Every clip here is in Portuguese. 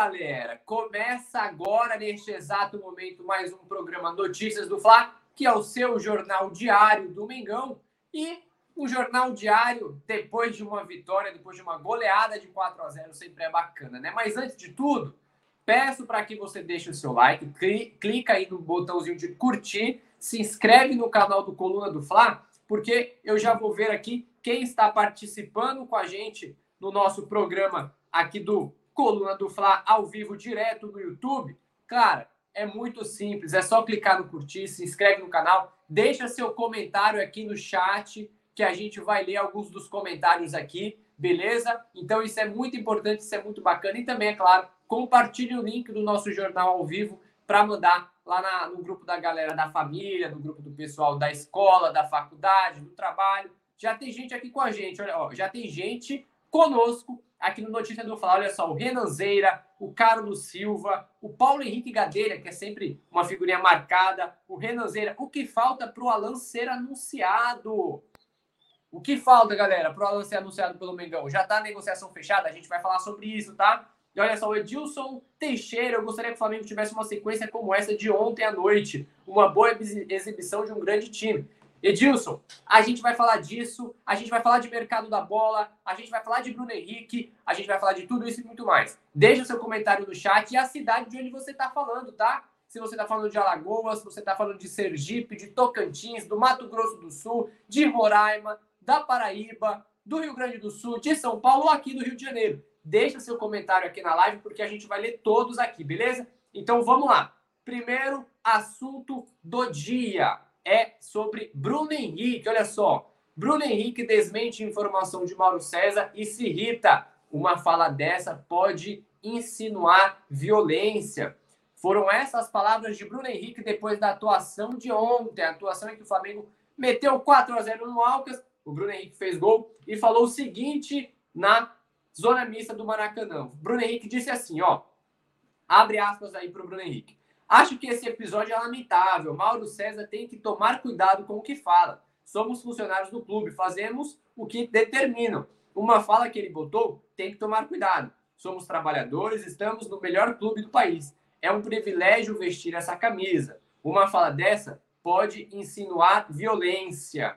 galera, começa agora, neste exato momento, mais um programa Notícias do Fla, que é o seu jornal diário do Mengão. E um jornal diário, depois de uma vitória, depois de uma goleada de 4 a 0 sempre é bacana, né? Mas antes de tudo, peço para que você deixe o seu like, clica aí no botãozinho de curtir, se inscreve no canal do Coluna do Fla, porque eu já vou ver aqui quem está participando com a gente no nosso programa aqui do Coluna do Fla ao vivo direto no YouTube, cara, é muito simples, é só clicar no curtir, se inscreve no canal, deixa seu comentário aqui no chat, que a gente vai ler alguns dos comentários aqui, beleza? Então isso é muito importante, isso é muito bacana e também, é claro, compartilhe o link do nosso jornal ao vivo para mandar lá na, no grupo da galera da família, no grupo do pessoal da escola, da faculdade, do trabalho. Já tem gente aqui com a gente, olha, ó, já tem gente conosco aqui no Notícia do Falar. Olha só, o Renanzeira, o Carlos Silva, o Paulo Henrique Gadeira, que é sempre uma figurinha marcada, o Renanzeira. O que falta para o Alan ser anunciado? O que falta, galera, para o Alan ser anunciado pelo Mengão? Já está a negociação fechada? A gente vai falar sobre isso, tá? E olha só, o Edilson Teixeira, eu gostaria que o Flamengo tivesse uma sequência como essa de ontem à noite. Uma boa exibição de um grande time. Edilson, a gente vai falar disso, a gente vai falar de mercado da bola, a gente vai falar de Bruno Henrique, a gente vai falar de tudo isso e muito mais. Deixa seu comentário no chat e a cidade de onde você está falando, tá? Se você está falando de Alagoas, se você está falando de Sergipe, de Tocantins, do Mato Grosso do Sul, de Roraima, da Paraíba, do Rio Grande do Sul, de São Paulo ou aqui do Rio de Janeiro. Deixa seu comentário aqui na live porque a gente vai ler todos aqui, beleza? Então vamos lá. Primeiro assunto do dia é sobre Bruno Henrique. Olha só, Bruno Henrique desmente informação de Mauro César e se irrita. Uma fala dessa pode insinuar violência. Foram essas palavras de Bruno Henrique depois da atuação de ontem, a atuação em que o Flamengo meteu 4 a 0 no Alcas. O Bruno Henrique fez gol e falou o seguinte na zona mista do Maracanã. Bruno Henrique disse assim, ó, abre aspas aí para o Bruno Henrique. Acho que esse episódio é lamentável. Mauro César tem que tomar cuidado com o que fala. Somos funcionários do clube, fazemos o que determinam. Uma fala que ele botou tem que tomar cuidado. Somos trabalhadores, estamos no melhor clube do país. É um privilégio vestir essa camisa. Uma fala dessa pode insinuar violência.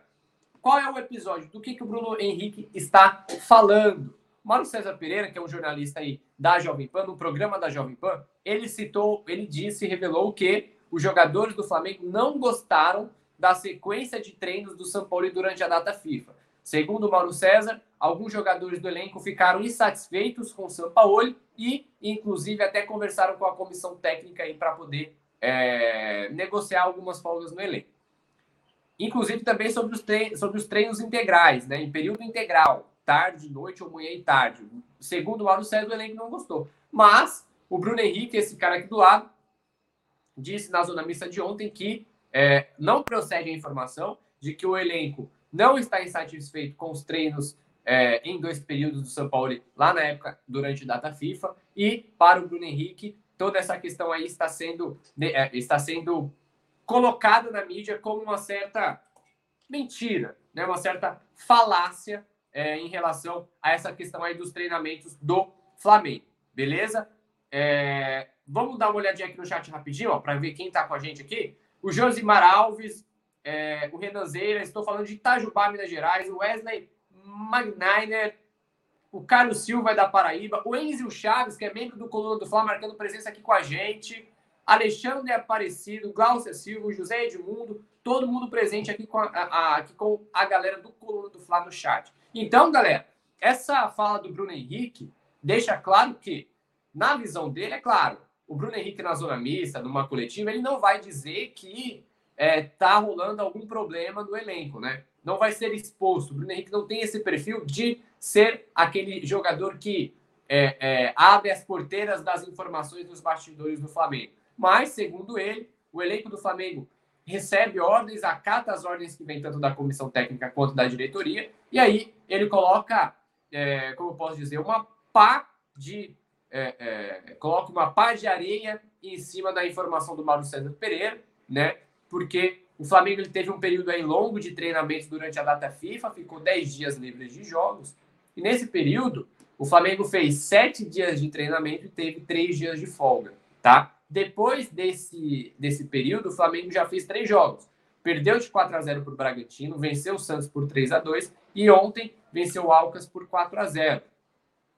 Qual é o episódio? Do que, que o Bruno Henrique está falando? Mauro César Pereira, que é um jornalista aí da Jovem Pan, no programa da Jovem Pan, ele citou, ele disse, revelou que os jogadores do Flamengo não gostaram da sequência de treinos do São Paulo durante a data FIFA. Segundo Mauro César, alguns jogadores do elenco ficaram insatisfeitos com o São Paulo e, inclusive, até conversaram com a comissão técnica para poder é, negociar algumas folgas no elenco. Inclusive também sobre os, sobre os treinos integrais, né, em período integral tarde, noite ou manhã e tarde. Segundo o Mauro César, o elenco não gostou. Mas o Bruno Henrique, esse cara aqui do lado, disse na zona mista de ontem que é, não procede a informação de que o elenco não está insatisfeito com os treinos é, em dois períodos do São Paulo lá na época, durante a data FIFA. E para o Bruno Henrique, toda essa questão aí está sendo, é, está sendo colocada na mídia como uma certa mentira, né? uma certa falácia é, em relação a essa questão aí dos treinamentos do Flamengo, beleza? É, vamos dar uma olhadinha aqui no chat rapidinho, para ver quem está com a gente aqui. O Josimar Alves, é, o Renanzeira, estou falando de Itajubá, Minas Gerais, o Wesley Magniner, o Carlos Silva é da Paraíba, o Enzio Chaves, que é membro do Coluna do Fla, marcando presença aqui com a gente, Alexandre Aparecido, Glaucia Silva, José Edmundo, todo mundo presente aqui com a, a, aqui com a galera do Coluna do Fla no chat. Então, galera, essa fala do Bruno Henrique deixa claro que, na visão dele, é claro, o Bruno Henrique na zona mista, numa coletiva, ele não vai dizer que é, tá rolando algum problema no elenco, né? Não vai ser exposto. O Bruno Henrique não tem esse perfil de ser aquele jogador que é, é, abre as porteiras das informações dos bastidores do Flamengo. Mas, segundo ele, o elenco do Flamengo recebe ordens, acata as ordens que vêm tanto da comissão técnica quanto da diretoria, e aí ele coloca, é, como eu posso dizer, uma pá de. É, é, coloca uma pá de areia em cima da informação do Mauro César Pereira, né? Porque o Flamengo ele teve um período aí longo de treinamento durante a data FIFA, ficou 10 dias livres de jogos, e nesse período O Flamengo fez sete dias de treinamento e teve três dias de folga, tá? Depois desse, desse período, o Flamengo já fez três jogos. Perdeu de 4 a 0 para o Bragantino, venceu o Santos por 3 a 2 e ontem venceu o Alcas por 4 a 0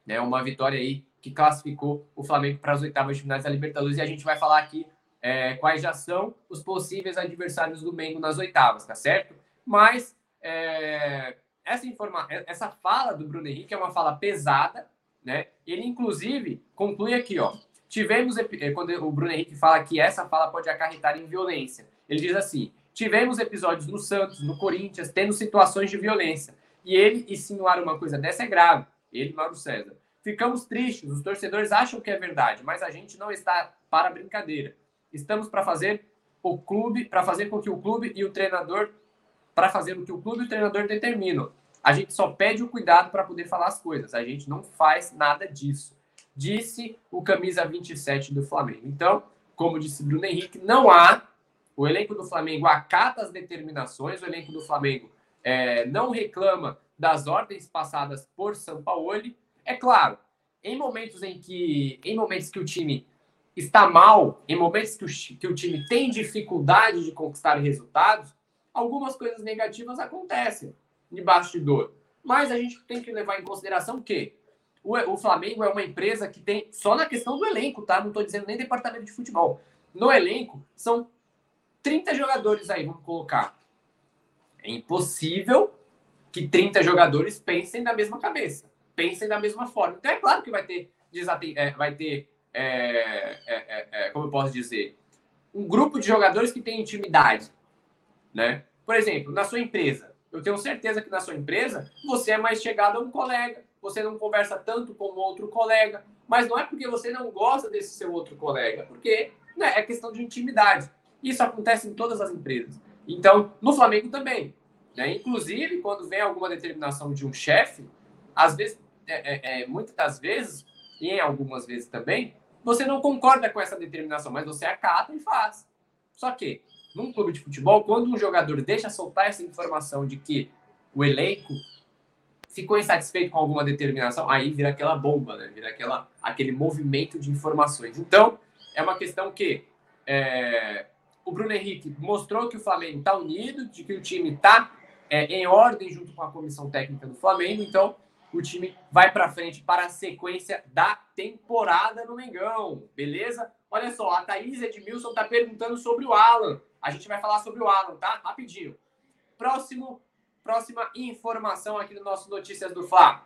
né? Uma vitória aí que classificou o Flamengo para as oitavas de finais da Libertadores. E a gente vai falar aqui é, quais já são os possíveis adversários do Mengo nas oitavas, tá certo? Mas é, essa, informa essa fala do Bruno Henrique é uma fala pesada, né? Ele, inclusive, conclui aqui, ó. Tivemos, é, quando o Bruno Henrique fala que essa fala pode acarretar em violência, ele diz assim: tivemos episódios no Santos, no Corinthians, tendo situações de violência. E ele insinuar uma coisa dessa é grave. Ele, Mauro César. Ficamos tristes, os torcedores acham que é verdade, mas a gente não está para brincadeira. Estamos para fazer o clube, para fazer com que o clube e o treinador, para fazer o que o clube e o treinador determinam. A gente só pede o cuidado para poder falar as coisas. A gente não faz nada disso. Disse o camisa 27 do Flamengo. Então, como disse Bruno Henrique, não há. O elenco do Flamengo acata as determinações, o elenco do Flamengo é, não reclama das ordens passadas por São Paulo é claro, em momentos em que, em momentos que o time está mal, em momentos que o, que o time tem dificuldade de conquistar resultados, algumas coisas negativas acontecem de bastidor. Mas a gente tem que levar em consideração que o, o Flamengo é uma empresa que tem, só na questão do elenco, tá? Não estou dizendo nem departamento de futebol. No elenco, são 30 jogadores aí, vamos colocar. É impossível que 30 jogadores pensem da mesma cabeça pensem da mesma forma. Então é claro que vai ter, é, vai ter é, é, é, é, como eu posso dizer, um grupo de jogadores que tem intimidade, né? Por exemplo, na sua empresa, eu tenho certeza que na sua empresa você é mais chegado a um colega, você não conversa tanto com outro colega, mas não é porque você não gosta desse seu outro colega, porque né, é questão de intimidade. Isso acontece em todas as empresas. Então, no Flamengo também. Né? Inclusive, quando vem alguma determinação de um chefe, às vezes é, é, é, muitas das vezes, e em algumas vezes também, você não concorda com essa determinação, mas você acata e faz. Só que, num clube de futebol, quando um jogador deixa soltar essa informação de que o elenco ficou insatisfeito com alguma determinação, aí vira aquela bomba, né? Vira aquela, aquele movimento de informações. Então, é uma questão que é, o Bruno Henrique mostrou que o Flamengo está unido, de que o time está é, em ordem junto com a comissão técnica do Flamengo. Então, o time vai para frente para a sequência da temporada no Mengão, beleza? Olha só, a Thaís Edmilson está perguntando sobre o Alan. A gente vai falar sobre o Alan, tá? Rapidinho. Próximo, próxima informação aqui do nosso Notícias do Fla.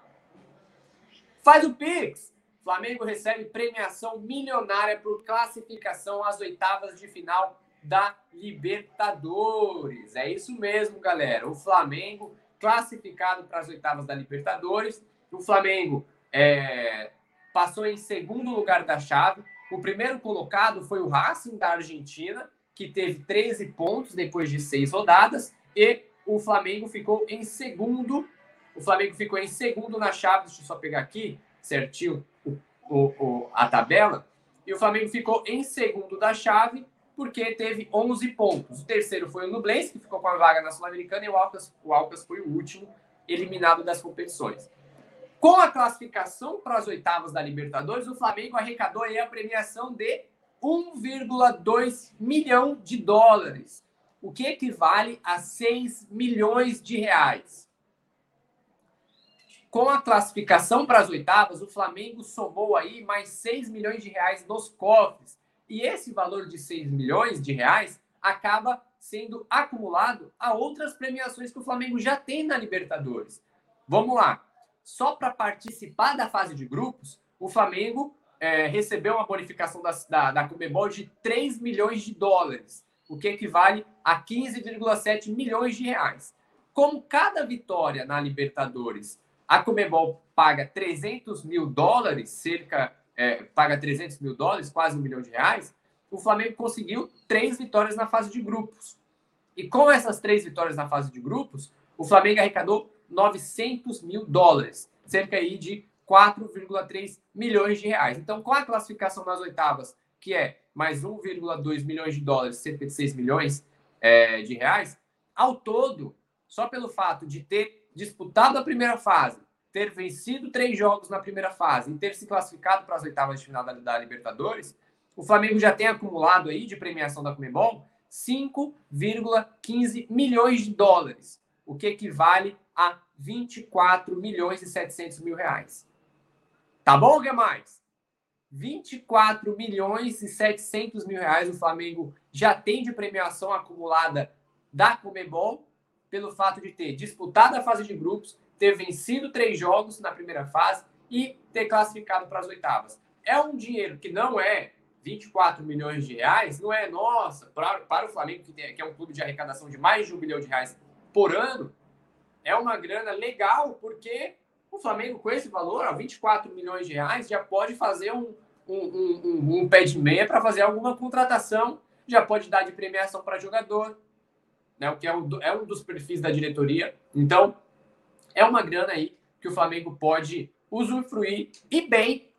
Faz o Pix. Flamengo recebe premiação milionária por classificação às oitavas de final da Libertadores. É isso mesmo, galera. O Flamengo classificado para as oitavas da Libertadores. O Flamengo é, passou em segundo lugar da chave. O primeiro colocado foi o Racing da Argentina, que teve 13 pontos depois de seis rodadas, e o Flamengo ficou em segundo. O Flamengo ficou em segundo na chave. Deixa eu só pegar aqui certinho o, o, o, a tabela. E o Flamengo ficou em segundo da chave porque teve 11 pontos. O terceiro foi o Nublense, que ficou com a vaga na Sul-Americana, e o Alcas, o Alcas foi o último eliminado das competições. Com a classificação para as oitavas da Libertadores, o Flamengo arrecadou aí a premiação de 1,2 milhão de dólares, o que equivale a 6 milhões de reais. Com a classificação para as oitavas, o Flamengo somou aí mais 6 milhões de reais nos cofres, e esse valor de 6 milhões de reais acaba sendo acumulado a outras premiações que o Flamengo já tem na Libertadores. Vamos lá. Só para participar da fase de grupos, o Flamengo é, recebeu uma bonificação da, da, da Comebol de 3 milhões de dólares, o que equivale a 15,7 milhões de reais. Como cada vitória na Libertadores, a Comebol paga 300 mil dólares, cerca é, paga 300 mil dólares, quase um milhão de reais, o Flamengo conseguiu três vitórias na fase de grupos. E com essas três vitórias na fase de grupos, o Flamengo arrecadou 900 mil dólares, cerca aí de 4,3 milhões de reais. Então, com a classificação nas oitavas, que é mais 1,2 milhões de dólares, cerca de 6 milhões é, de reais, ao todo, só pelo fato de ter disputado a primeira fase, ter vencido três jogos na primeira fase e ter se classificado para as oitavas de final da, Libertadores, o Flamengo já tem acumulado aí de premiação da Comebol 5,15 milhões de dólares, o que equivale a 24 milhões e 700 mil reais. Tá bom, que mais? 24 milhões e 700 mil reais o Flamengo já tem de premiação acumulada da Comebol pelo fato de ter disputado a fase de grupos, ter vencido três jogos na primeira fase e ter classificado para as oitavas. É um dinheiro que não é 24 milhões de reais, não é nossa, para, para o Flamengo, que, tem, que é um clube de arrecadação de mais de um bilhão de reais por ano, é uma grana legal, porque o Flamengo, com esse valor, ó, 24 milhões de reais, já pode fazer um, um, um, um pé de meia para fazer alguma contratação, já pode dar de premiação para jogador, né, o que é um, é um dos perfis da diretoria. Então, é uma grana aí que o Flamengo pode usufruir e bem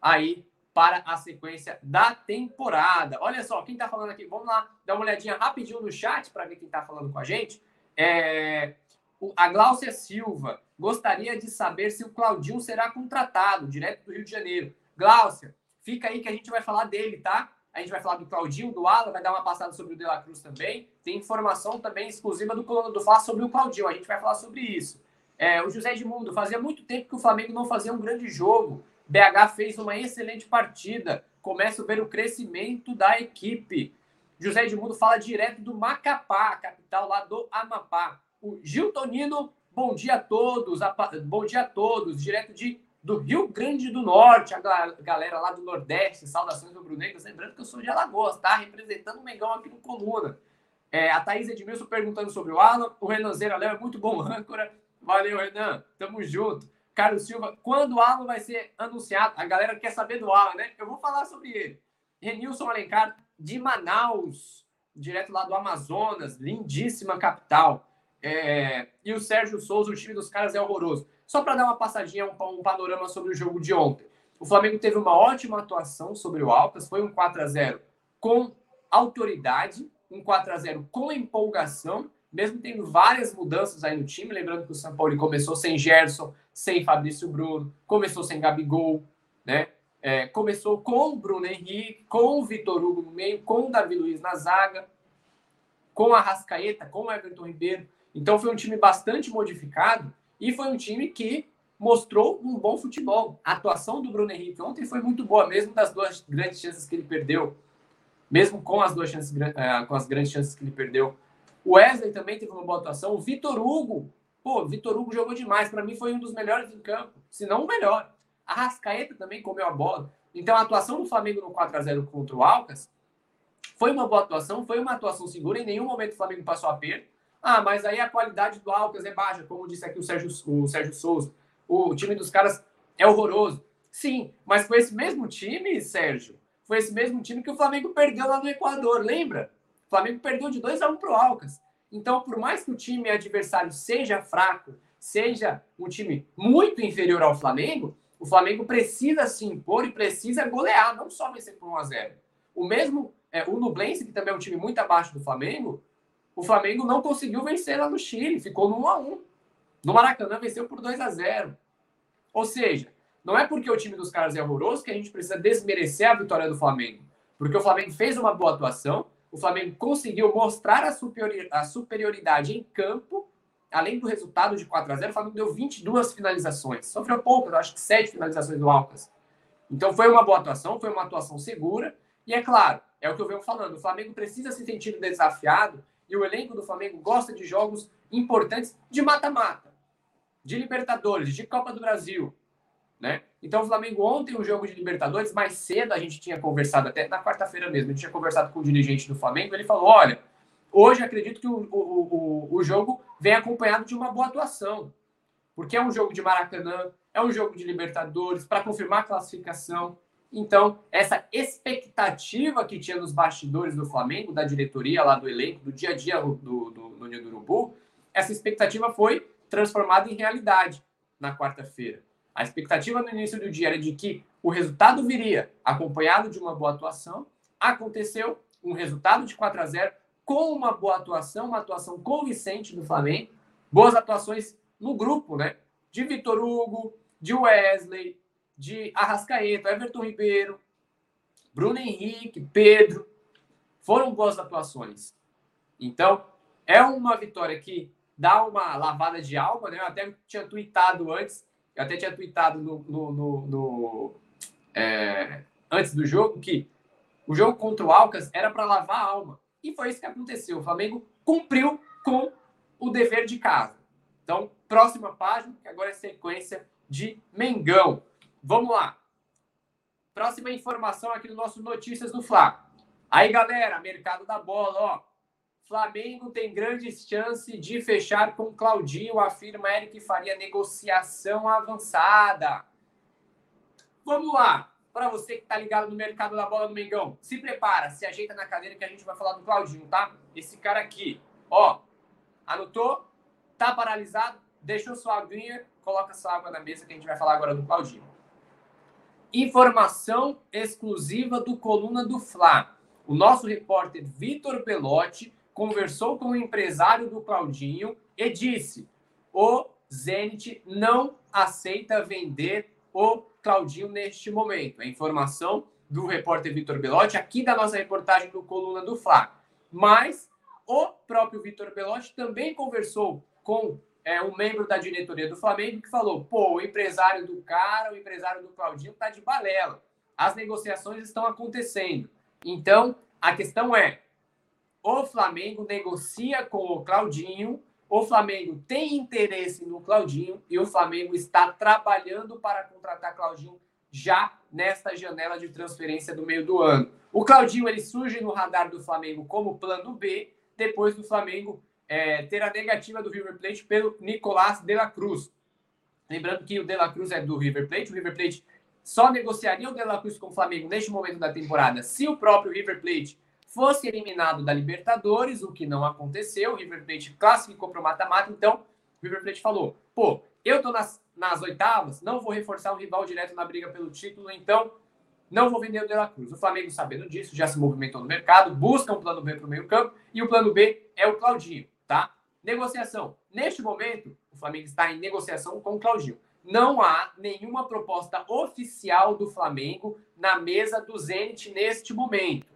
aí para a sequência da temporada. Olha só, quem está falando aqui, vamos lá dar uma olhadinha rapidinho no chat para ver quem está falando com a gente. É, a Gláucia Silva gostaria de saber se o Claudinho será contratado direto do Rio de Janeiro. Gláucia, fica aí que a gente vai falar dele, tá? A gente vai falar do Claudinho, do Alan, vai dar uma passada sobre o De La Cruz também. Tem informação também exclusiva do Colono do sobre o Claudinho. A gente vai falar sobre isso. É, o José Edmundo, fazia muito tempo que o Flamengo não fazia um grande jogo. BH fez uma excelente partida. Começa a ver o crescimento da equipe. José Edmundo fala direto do Macapá, capital lá do Amapá. O Gil Tonino, bom dia a todos. Bom dia a todos. Direto de do Rio Grande do Norte, a galera lá do Nordeste, saudações rubro-negras. Lembrando que eu sou de Alagoas, tá? Representando o Mengão aqui no Coluna. É, a Thaís Edmilson perguntando sobre o Alan. O Renan Zera Léo é muito bom âncora. Valeu, Renan. Tamo junto. Carlos Silva, quando o Alan vai ser anunciado? A galera quer saber do Alan, né? Eu vou falar sobre ele. Renilson Alencar, de Manaus, direto lá do Amazonas, lindíssima capital. É... E o Sérgio Souza, o time dos caras é horroroso. Só para dar uma passadinha, um, panorama sobre o jogo de ontem. O Flamengo teve uma ótima atuação sobre o Altas, foi um 4 a 0 com autoridade, um 4 a 0 com empolgação, mesmo tendo várias mudanças aí no time. Lembrando que o São Paulo começou sem Gerson, sem Fabrício Bruno, começou sem Gabigol, né? É, começou com o Bruno Henrique, com o Vitor Hugo no meio, com o Davi Luiz na zaga, com a Rascaeta, com o Everton Ribeiro. Então foi um time bastante modificado e foi um time que mostrou um bom futebol. A atuação do Bruno Henrique ontem foi muito boa, mesmo das duas grandes chances que ele perdeu. Mesmo com as duas chances, eh, com as grandes chances que ele perdeu. O Wesley também teve uma boa atuação. O Vitor Hugo, pô, Vitor Hugo jogou demais. Para mim foi um dos melhores em campo, se não o melhor. A Rascaeta também comeu a bola. Então a atuação do Flamengo no 4 a 0 contra o Alcas foi uma boa atuação, foi uma atuação segura. Em nenhum momento o Flamengo passou a perder. Ah, mas aí a qualidade do Alcas é baixa, como disse aqui o Sérgio, o Sérgio Souza. O time dos caras é horroroso. Sim, mas foi esse mesmo time, Sérgio, foi esse mesmo time que o Flamengo perdeu lá no Equador, lembra? O Flamengo perdeu de 2 a 1 um para o Alcas. Então, por mais que o time adversário seja fraco, seja um time muito inferior ao Flamengo, o Flamengo precisa se impor e precisa golear, não só vencer por 1 a 0 O mesmo, é, o Nublense, que também é um time muito abaixo do Flamengo, o Flamengo não conseguiu vencer lá no Chile, ficou no 1 a 1 No Maracanã venceu por 2 a 0 Ou seja, não é porque o time dos caras é horroroso que a gente precisa desmerecer a vitória do Flamengo. Porque o Flamengo fez uma boa atuação, o Flamengo conseguiu mostrar a, superioridade em campo, além do resultado de 4 a 0 o Flamengo deu 22 finalizações. Sofreu pouco, acho que 7 finalizações do Alcas. Então foi uma boa atuação, foi uma atuação segura. E é claro, é o que eu venho falando, o Flamengo precisa se sentir desafiado e o elenco do Flamengo gosta de jogos importantes de mata-mata, de Libertadores, de Copa do Brasil, né? Então o Flamengo ontem um jogo de Libertadores mais cedo a gente tinha conversado até na quarta-feira mesmo, a gente tinha conversado com o dirigente do Flamengo, ele falou, olha, hoje acredito que o, o, o, o jogo vem acompanhado de uma boa atuação, porque é um jogo de Maracanã, é um jogo de Libertadores para confirmar a classificação. Então, essa expectativa que tinha nos bastidores do Flamengo, da diretoria lá do elenco, do dia a dia do, do, do Ninho do Urubu, essa expectativa foi transformada em realidade na quarta-feira. A expectativa no início do dia era de que o resultado viria acompanhado de uma boa atuação. Aconteceu um resultado de 4 a 0 com uma boa atuação, uma atuação convincente do Flamengo, boas atuações no grupo, né? de Vitor Hugo, de Wesley, de Arrascaeta, Everton Ribeiro, Bruno Henrique, Pedro. Foram boas atuações. Então, é uma vitória que dá uma lavada de alma, né? Eu até tinha tweetado antes, eu até tinha tweetado no, no, no, no é, antes do jogo que o jogo contra o Alcas era para lavar a alma. E foi isso que aconteceu. O Flamengo cumpriu com o dever de casa. Então, próxima página, que agora é sequência de Mengão. Vamos lá. Próxima informação aqui no nosso Notícias do Fla. Aí, galera, mercado da bola, ó. Flamengo tem grandes chances de fechar com Claudinho, afirma Eric Faria, negociação avançada. Vamos lá. Para você que está ligado no mercado da bola do Mengão, se prepara, se ajeita na cadeira que a gente vai falar do Claudinho, tá? Esse cara aqui, ó, anotou? Tá paralisado? Deixou sua aguinha, coloca sua água na mesa que a gente vai falar agora do Claudinho. Informação exclusiva do Coluna do Fla. O nosso repórter Vitor Pelotti conversou com o empresário do Claudinho e disse: o Zenit não aceita vender o Claudinho neste momento. É informação do repórter Vitor Belotti, aqui da nossa reportagem do Coluna do Fla. Mas o próprio Vitor Belotti também conversou com é, um membro da diretoria do Flamengo que falou: pô, o empresário do cara, o empresário do Claudinho tá de balela. As negociações estão acontecendo. Então, a questão é: o Flamengo negocia com o Claudinho, o Flamengo tem interesse no Claudinho e o Flamengo está trabalhando para contratar Claudinho já nesta janela de transferência do meio do ano. O Claudinho ele surge no radar do Flamengo como plano B, depois do Flamengo é, ter a negativa do River Plate pelo Nicolás de la Cruz. Lembrando que o de la Cruz é do River Plate, o River Plate só negociaria o de la Cruz com o Flamengo neste momento da temporada se o próprio River Plate fosse eliminado da Libertadores, o que não aconteceu. O River Plate classificou para o mata-mata, então o River Plate falou: pô, eu tô nas, nas oitavas, não vou reforçar um rival direto na briga pelo título, então não vou vender o De La Cruz. O Flamengo, sabendo disso, já se movimentou no mercado, busca um plano B para o meio-campo, e o plano B é o Claudinho tá? Negociação. Neste momento, o Flamengo está em negociação com o Claudinho. Não há nenhuma proposta oficial do Flamengo na mesa do Zenit neste momento.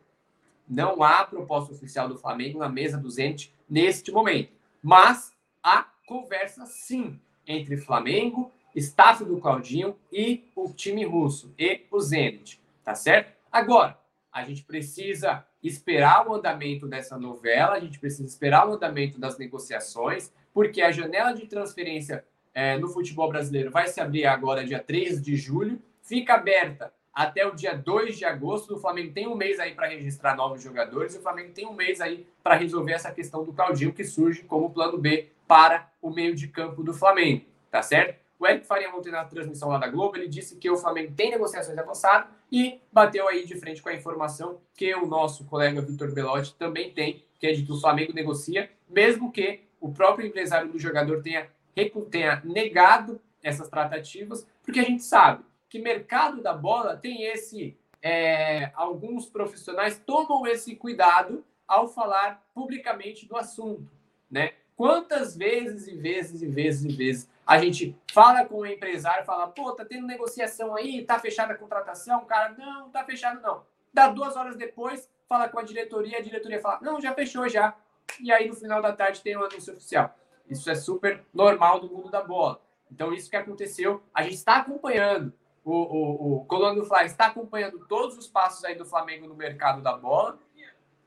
Não há proposta oficial do Flamengo na mesa do Zenit neste momento. Mas há conversa sim entre Flamengo, staff do Claudinho e o time russo e o Zenit, tá certo? Agora, a gente precisa esperar o andamento dessa novela, a gente precisa esperar o andamento das negociações, porque a janela de transferência é, no futebol brasileiro vai se abrir agora, dia 3 de julho, fica aberta até o dia 2 de agosto. O Flamengo tem um mês aí para registrar novos jogadores, e o Flamengo tem um mês aí para resolver essa questão do Claudinho, que surge como plano B para o meio de campo do Flamengo, tá certo? O Eric Faria ontem na transmissão lá da Globo, ele disse que o Flamengo tem negociações avançadas e bateu aí de frente com a informação que o nosso colega Vitor Belotti também tem, que é de que o Flamengo negocia, mesmo que o próprio empresário do jogador tenha, tenha negado essas tratativas, porque a gente sabe que mercado da bola tem esse. É, alguns profissionais tomam esse cuidado ao falar publicamente do assunto, né? Quantas vezes e vezes e vezes e vezes a gente fala com o empresário, fala, pô, tá tendo negociação aí, tá fechada a contratação, o cara, não, tá fechado não. Dá duas horas depois, fala com a diretoria, a diretoria fala, não, já fechou já. E aí no final da tarde tem um anúncio oficial. Isso é super normal do mundo da bola. Então, isso que aconteceu, a gente está acompanhando. O, o, o Coluna do Fly está acompanhando todos os passos aí do Flamengo no mercado da bola.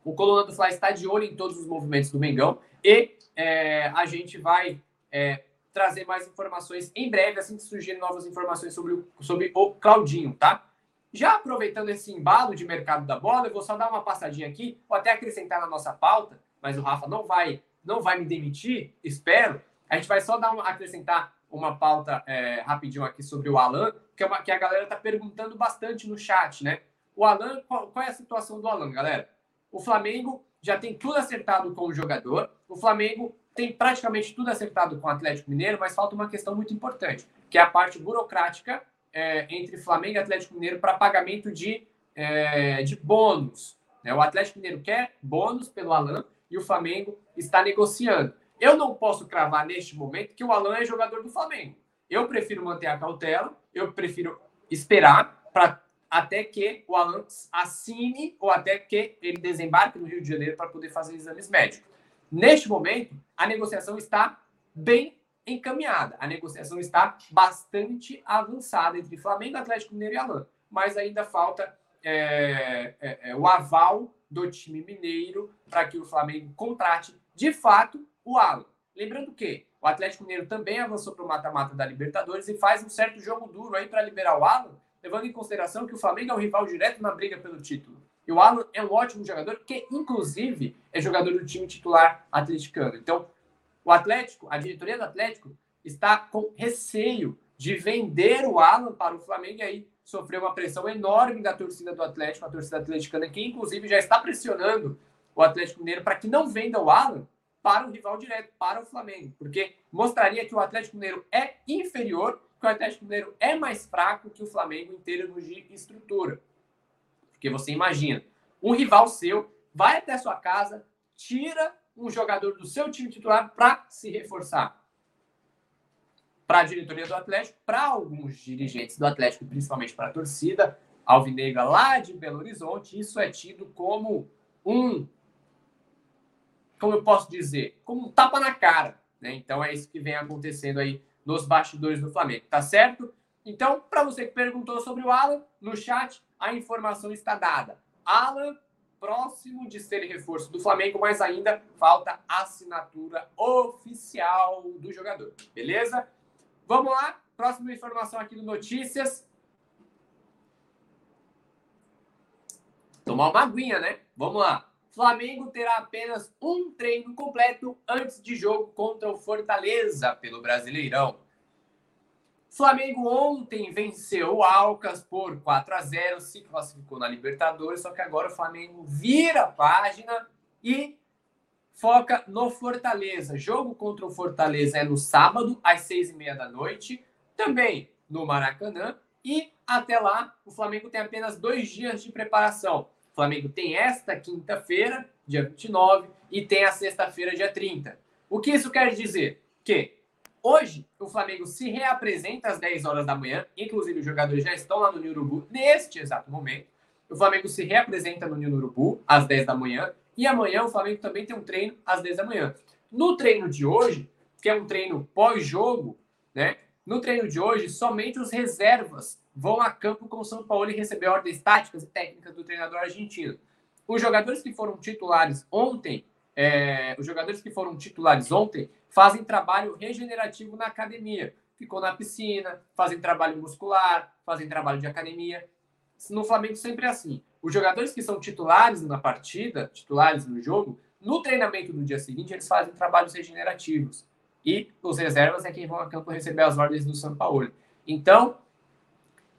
O Coluna do Fly está de olho em todos os movimentos do Mengão. E é, a gente vai é, trazer mais informações em breve, assim que surgirem novas informações sobre o, sobre o Claudinho, tá? Já aproveitando esse embalo de mercado da bola, eu vou só dar uma passadinha aqui, vou até acrescentar na nossa pauta, mas o Rafa não vai, não vai me demitir, espero. A gente vai só dar uma, acrescentar uma pauta é, rapidinho aqui sobre o Alan, que, é uma, que a galera está perguntando bastante no chat, né? O Alan, qual, qual é a situação do Alan, galera? O Flamengo já tem tudo acertado com o jogador. O Flamengo tem praticamente tudo acertado com o Atlético Mineiro, mas falta uma questão muito importante, que é a parte burocrática é, entre Flamengo e Atlético Mineiro para pagamento de, é, de bônus. Né? O Atlético Mineiro quer bônus pelo Alan e o Flamengo está negociando. Eu não posso cravar neste momento que o Alan é jogador do Flamengo. Eu prefiro manter a cautela, eu prefiro esperar para até que o Alan assine ou até que ele desembarque no Rio de Janeiro para poder fazer exames médicos. Neste momento, a negociação está bem encaminhada. A negociação está bastante avançada entre Flamengo, Atlético Mineiro e Alan, mas ainda falta é, é, é, o aval do time mineiro para que o Flamengo contrate de fato o Alan. Lembrando que o Atlético Mineiro também avançou para o mata-mata da Libertadores e faz um certo jogo duro aí para liberar o Alan levando em consideração que o Flamengo é um rival direto na briga pelo título. E o Alan é um ótimo jogador, que inclusive é jogador do time titular atleticano. Então, o Atlético, a diretoria do Atlético, está com receio de vender o Alan para o Flamengo e aí sofreu uma pressão enorme da torcida do Atlético, a torcida atleticana, que inclusive já está pressionando o Atlético Mineiro para que não venda o Alan para o rival direto, para o Flamengo, porque mostraria que o Atlético Mineiro é inferior que o Atlético Mineiro é mais fraco que o Flamengo em termos de estrutura. Porque você imagina, um rival seu vai até sua casa, tira um jogador do seu time titular para se reforçar. Para a diretoria do Atlético, para alguns dirigentes do Atlético, principalmente para a torcida alvinegra lá de Belo Horizonte, isso é tido como um, como eu posso dizer, como um tapa na cara. Né? Então é isso que vem acontecendo aí nos bastidores do Flamengo, tá certo? Então, para você que perguntou sobre o Alan, no chat a informação está dada. Alan próximo de ser reforço do Flamengo, mas ainda falta assinatura oficial do jogador. Beleza? Vamos lá, próxima informação aqui do Notícias. Tomar uma aguinha, né? Vamos lá. Flamengo terá apenas um treino completo antes de jogo contra o Fortaleza pelo Brasileirão. Flamengo ontem venceu o Alcas por 4 a 0, se classificou na Libertadores, só que agora o Flamengo vira a página e foca no Fortaleza. Jogo contra o Fortaleza é no sábado, às seis e meia da noite, também no Maracanã. E até lá, o Flamengo tem apenas dois dias de preparação. Flamengo tem esta quinta-feira, dia 29, e tem a sexta-feira, dia 30. O que isso quer dizer? Que hoje o Flamengo se reapresenta às 10 horas da manhã, inclusive os jogadores já estão lá no Nilo Urubu neste exato momento. O Flamengo se reapresenta no Nilo Urubu às 10 da manhã, e amanhã o Flamengo também tem um treino às 10 da manhã. No treino de hoje, que é um treino pós-jogo, né? No treino de hoje, somente os reservas vão a campo com o São Paulo e receber ordens táticas e técnicas do treinador argentino. Os jogadores que foram titulares ontem, é, os jogadores que foram titulares ontem fazem trabalho regenerativo na academia. Ficou na piscina, fazem trabalho muscular, fazem trabalho de academia. No Flamengo sempre é assim. Os jogadores que são titulares na partida, titulares no jogo, no treinamento do dia seguinte, eles fazem trabalhos regenerativos e os reservas é quem vão a campo receber as ordens do São Paulo. Então,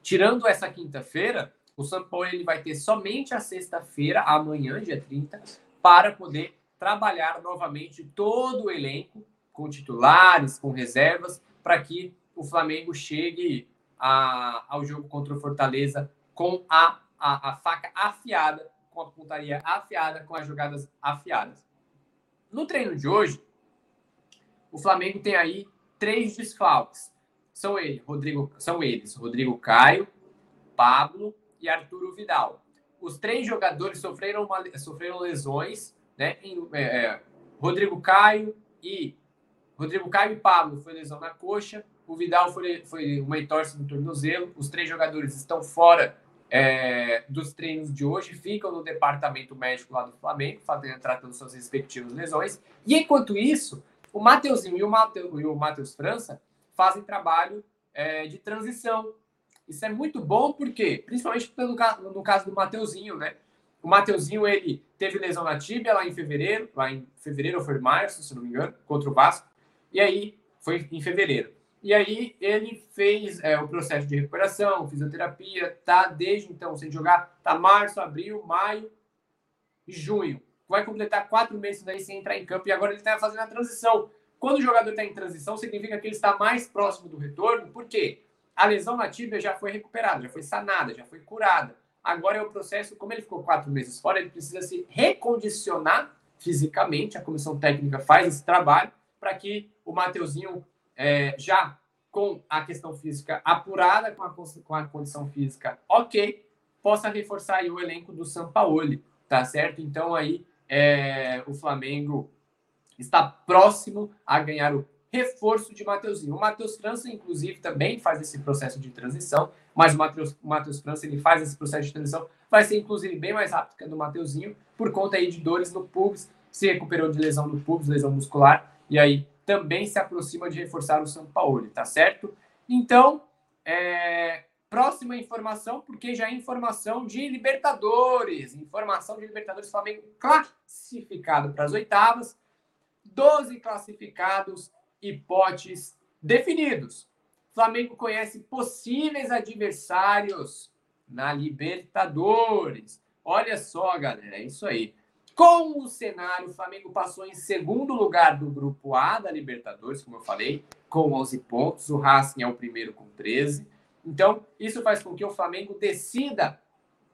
tirando essa quinta-feira, o São Paulo ele vai ter somente a sexta-feira, amanhã, dia 30, para poder trabalhar novamente todo o elenco, com titulares, com reservas, para que o Flamengo chegue a, ao jogo contra o Fortaleza com a, a, a faca afiada, com a pontaria afiada, com as jogadas afiadas. No treino de hoje, o Flamengo tem aí três desfalques. São eles, Rodrigo, são eles, Rodrigo Caio, Pablo e Arturo Vidal. Os três jogadores sofreram, uma, sofreram lesões, né? Em, é, é, Rodrigo Caio e Rodrigo Caio e Pablo foi lesão na coxa, o Vidal foi, foi uma entorse no tornozelo. Os três jogadores estão fora é, dos treinos de hoje, ficam no departamento médico lá do Flamengo, fazendo, tratando suas respectivas lesões. E enquanto isso, o Mateuzinho e o, Mateu, e o Matheus França fazem trabalho é, de transição. Isso é muito bom porque, principalmente pelo, no caso do Mateuzinho, né? O Mateuzinho, ele teve lesão na tíbia lá em fevereiro, lá em fevereiro ou foi março, se não me engano, contra o Vasco. E aí, foi em fevereiro. E aí, ele fez é, o processo de recuperação, fisioterapia, tá desde então sem jogar, tá março, abril, maio e junho vai completar quatro meses daí sem entrar em campo e agora ele está fazendo a transição. Quando o jogador está em transição, significa que ele está mais próximo do retorno, porque a lesão na tíbia já foi recuperada, já foi sanada, já foi curada. Agora é o processo, como ele ficou quatro meses fora, ele precisa se recondicionar fisicamente. A comissão técnica faz esse trabalho para que o Mateuzinho é, já com a questão física apurada, com a, com a condição física ok, possa reforçar o elenco do Sampaoli, tá certo? Então aí é, o Flamengo está próximo a ganhar o reforço de Mateuzinho. O Matheus França, inclusive, também faz esse processo de transição, mas o Matheus, França ele faz esse processo de transição, vai ser inclusive bem mais rápido que o do Mateuzinho, por conta aí de dores no pubis, se recuperou de lesão no pubis, lesão muscular, e aí também se aproxima de reforçar o São Paulo, tá certo? Então, é, próxima informação, porque já é informação de Libertadores, informação de Libertadores Flamengo classificado para as oitavas, 12 classificados e potes definidos. Flamengo conhece possíveis adversários na Libertadores. Olha só, galera, é isso aí. Com o cenário, o Flamengo passou em segundo lugar do grupo A da Libertadores, como eu falei, com 11 pontos. O Racing é o primeiro com 13. Então, isso faz com que o Flamengo decida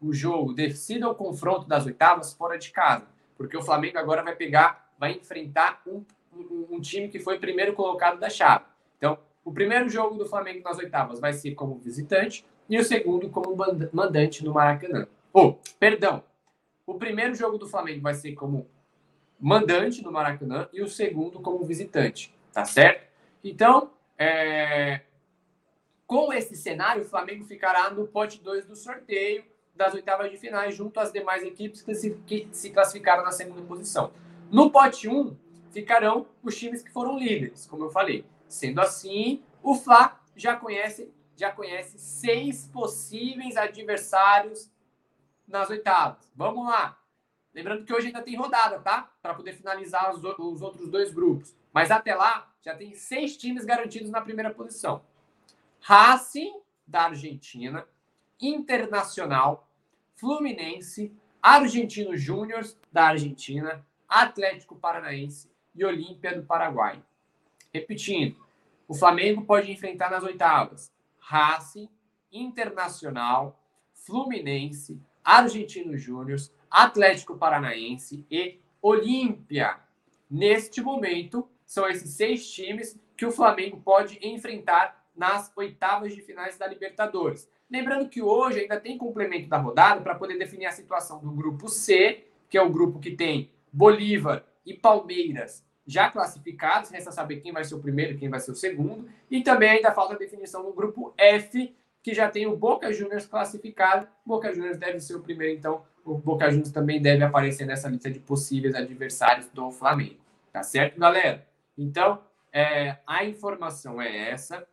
o jogo, decida o confronto das oitavas fora de casa, porque o Flamengo agora vai pegar, vai enfrentar um, um, um time que foi primeiro colocado da chave. Então, o primeiro jogo do Flamengo nas oitavas vai ser como visitante e o segundo como mandante no Maracanã. Oh, perdão. O primeiro jogo do Flamengo vai ser como mandante no Maracanã e o segundo como visitante, tá certo? Então, é... com esse cenário, o Flamengo ficará no pote 2 do sorteio das oitavas de finais, junto às demais equipes que se, classificaram na segunda posição. No pote 1, um, ficarão os times que foram líderes, como eu falei. Sendo assim, o Fla já conhece já conhece seis possíveis adversários nas oitavas. Vamos lá. Lembrando que hoje ainda tem rodada, tá? Para poder finalizar os, os outros dois grupos. Mas até lá, já tem seis times garantidos na primeira posição: Racing, da Argentina, Internacional, Fluminense, Argentino Júnior, da Argentina, Atlético Paranaense e Olímpia do Paraguai. Repetindo, o Flamengo pode enfrentar nas oitavas Racing, Internacional, Fluminense, Argentino Júnior, Atlético Paranaense e Olímpia. Neste momento, são esses seis times que o Flamengo pode enfrentar nas oitavas de finais da Libertadores. Lembrando que hoje ainda tem complemento da rodada para poder definir a situação do grupo C, que é o grupo que tem Bolívar e Palmeiras já classificados, resta saber quem vai ser o primeiro quem vai ser o segundo. E também ainda falta a definição no grupo F, que já tem o Boca Juniors classificado. Boca Juniors deve ser o primeiro, então o Boca Juniors também deve aparecer nessa lista de possíveis adversários do Flamengo. Tá certo, galera? Então, é, a informação é essa.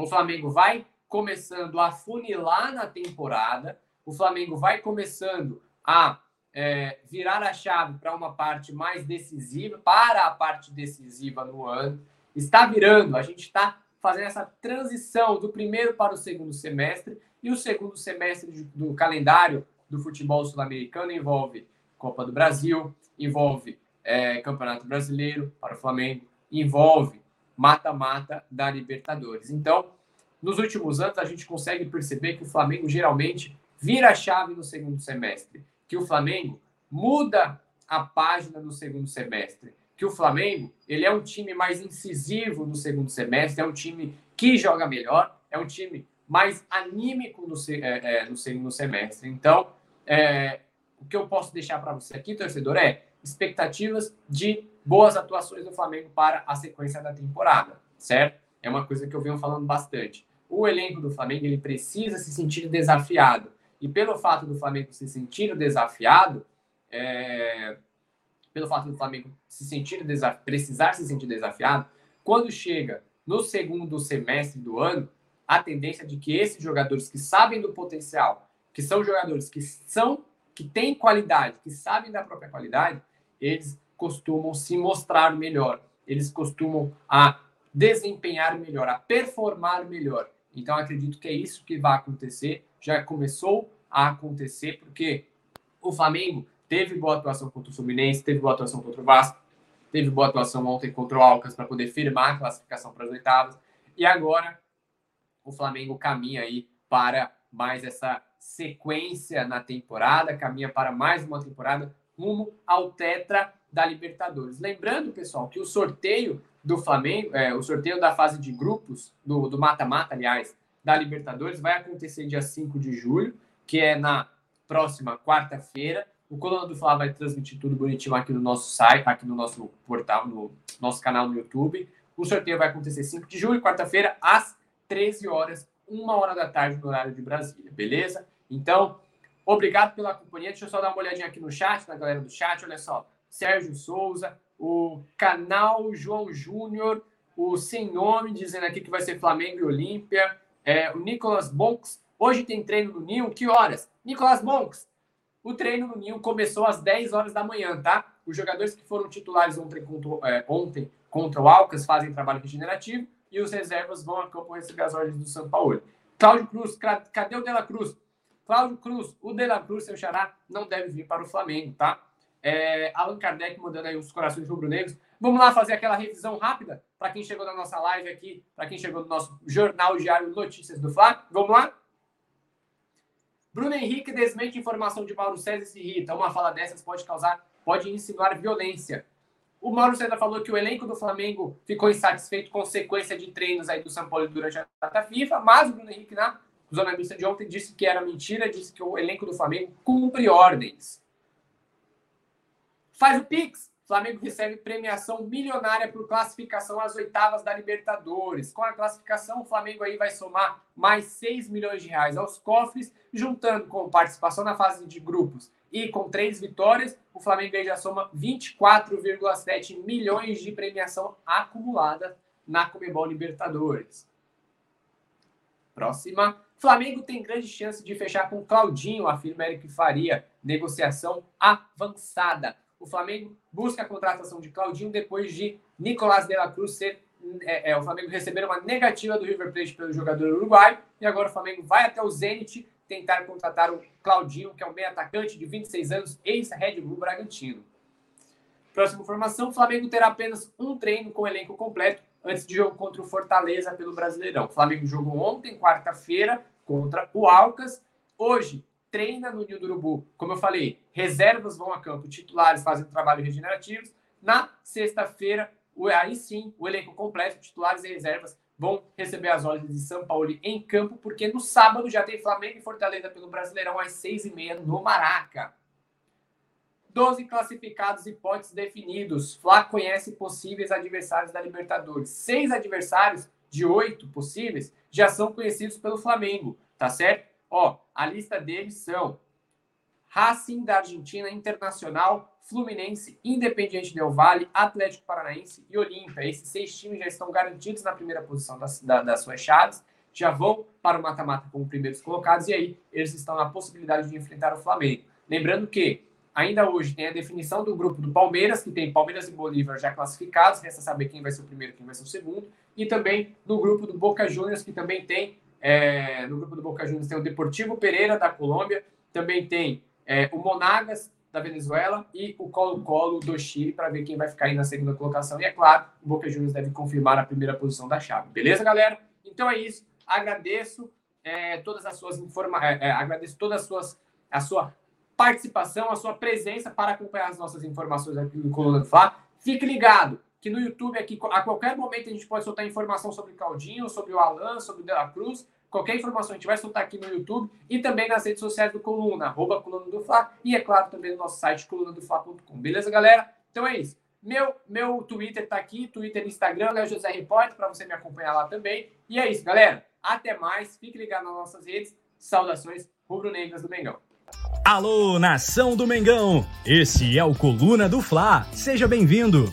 O Flamengo vai começando a funilar na temporada. O Flamengo vai começando a é, virar a chave para uma parte mais decisiva, para a parte decisiva no ano. Está virando, a gente está fazendo essa transição do primeiro para o segundo semestre, e o segundo semestre do calendário do futebol sul-americano envolve Copa do Brasil, envolve é, Campeonato Brasileiro para o Flamengo, envolve mata-mata da Libertadores. Então, nos últimos anos, a gente consegue perceber que o Flamengo geralmente vira a chave no segundo semestre que o Flamengo muda a página no segundo semestre. Que o Flamengo ele é um time mais incisivo no segundo semestre, é um time que joga melhor, é um time mais anímico no, é, é, no segundo semestre. Então, é, o que eu posso deixar para você aqui, torcedor, é expectativas de boas atuações do Flamengo para a sequência da temporada, certo? É uma coisa que eu venho falando bastante. O elenco do Flamengo ele precisa se sentir desafiado. E pelo fato do Flamengo se sentir desafiado, é, pelo fato do Flamengo se sentir precisar se sentir desafiado, quando chega no segundo semestre do ano, a tendência é de que esses jogadores que sabem do potencial, que são jogadores que são que têm qualidade, que sabem da própria qualidade, eles costumam se mostrar melhor, eles costumam a desempenhar melhor, a performar melhor. Então acredito que é isso que vai acontecer. Já começou a acontecer, porque o Flamengo teve boa atuação contra o Fluminense, teve boa atuação contra o Vasco, teve boa atuação ontem contra o Alcas para poder firmar a classificação para as oitavas, e agora o Flamengo caminha aí para mais essa sequência na temporada, caminha para mais uma temporada rumo ao tetra da Libertadores. Lembrando, pessoal, que o sorteio do Flamengo, é, o sorteio da fase de grupos, do mata-mata, aliás, da Libertadores, vai acontecer dia 5 de julho, que é na próxima quarta-feira. O Coluna do Fla vai transmitir tudo bonitinho aqui no nosso site, aqui no nosso portal, no nosso canal no YouTube. O sorteio vai acontecer 5 de julho, quarta-feira, às 13 horas, uma hora da tarde, no horário de Brasília, beleza? Então, obrigado pela companhia. Deixa eu só dar uma olhadinha aqui no chat, na galera do chat. Olha só, Sérgio Souza, o canal João Júnior, o Sem Nome dizendo aqui que vai ser Flamengo e Olímpia, é, o Nicolas Bonks. Hoje tem treino no Ninho, que horas? Nicolas Bonks, o treino no Ninho começou às 10 horas da manhã, tá? Os jogadores que foram titulares ontem contra, é, ontem contra o Alcas fazem trabalho regenerativo e os reservas vão a campo receber as ordens do São Paulo. Cláudio Cruz, cadê o De La Cruz? Cláudio Cruz, o De La Cruz, seu xará, não deve vir para o Flamengo, tá? É, Allan Kardec mandando aí os corações rubro-negros. Vamos lá fazer aquela revisão rápida para quem chegou na nossa live aqui, para quem chegou no nosso Jornal Diário Notícias do Fla. Vamos lá? Bruno Henrique desmente informação de Mauro César e se irrita. Uma fala dessas pode causar, pode insinuar violência. O Mauro César falou que o elenco do Flamengo ficou insatisfeito com sequência de treinos aí do São Paulo durante a data FIFA, mas o Bruno Henrique, na zona mista de ontem, disse que era mentira, disse que o elenco do Flamengo cumpre ordens. Faz o Pix. Flamengo recebe premiação milionária por classificação às oitavas da Libertadores. Com a classificação, o Flamengo aí vai somar mais 6 milhões de reais aos cofres, juntando com participação na fase de grupos e com três vitórias, o Flamengo aí já soma 24,7 milhões de premiação acumulada na Comebol Libertadores. Próxima. Flamengo tem grande chance de fechar com Claudinho, afirma Eric Faria. Negociação avançada o Flamengo busca a contratação de Claudinho depois de Nicolás de la Cruz ser. É, é, o Flamengo receber uma negativa do River Plate pelo jogador uruguaio e agora o Flamengo vai até o Zenit tentar contratar o Claudinho, que é um meio atacante de 26 anos, ex-Red Bull Bragantino. Próxima informação: o Flamengo terá apenas um treino com elenco completo antes de jogo contra o Fortaleza pelo Brasileirão. O Flamengo jogou ontem, quarta-feira, contra o Alcas. Hoje, treina no Ninho do Urubu. Como eu falei, reservas vão a campo, titulares fazem trabalho regenerativos. Na sexta-feira, aí sim, o elenco completo, titulares e reservas, vão receber as ordens de São Paulo em campo, porque no sábado já tem Flamengo e Fortaleza pelo Brasileirão às seis e meia no Maraca. Doze classificados e potes definidos. Flá conhece possíveis adversários da Libertadores. Seis adversários de oito possíveis já são conhecidos pelo Flamengo, tá certo? Ó, a lista deles são Racing da Argentina, Internacional, Fluminense, Independiente Del Valle, Atlético Paranaense e Olímpia. Esses seis times já estão garantidos na primeira posição das, da, das suas chaves, já vão para o mata-mata como primeiros colocados e aí eles estão na possibilidade de enfrentar o Flamengo. Lembrando que ainda hoje tem a definição do grupo do Palmeiras, que tem Palmeiras e Bolívar já classificados, resta saber quem vai ser o primeiro quem vai ser o segundo, e também no grupo do Boca Juniors, que também tem é, no grupo do Boca Juniors tem o Deportivo Pereira, da Colômbia. Também tem é, o Monagas, da Venezuela. E o Colo-Colo, do Chile, para ver quem vai ficar aí na segunda colocação. E, é claro, o Boca Juniors deve confirmar a primeira posição da chave. Beleza, galera? Então é isso. Agradeço é, todas as suas informações. É, é, agradeço todas as suas... A sua participação, a sua presença para acompanhar as nossas informações aqui no Coluna do Fla. Fique ligado que no YouTube aqui, a qualquer momento a gente pode soltar informação sobre o Claudinho, sobre o Alan, sobre o De La Cruz. Qualquer informação a gente vai soltar aqui no YouTube e também nas redes sociais do Coluna, arroba Coluna do Fla, e é claro também no nosso site colunadofla.com. Beleza, galera? Então é isso. Meu, meu Twitter tá aqui, Twitter e Instagram, Léo José Repórter, para você me acompanhar lá também. E é isso, galera. Até mais. Fique ligado nas nossas redes. Saudações rubro-negras do Mengão. Alô, nação do Mengão! Esse é o Coluna do Fla. Seja bem-vindo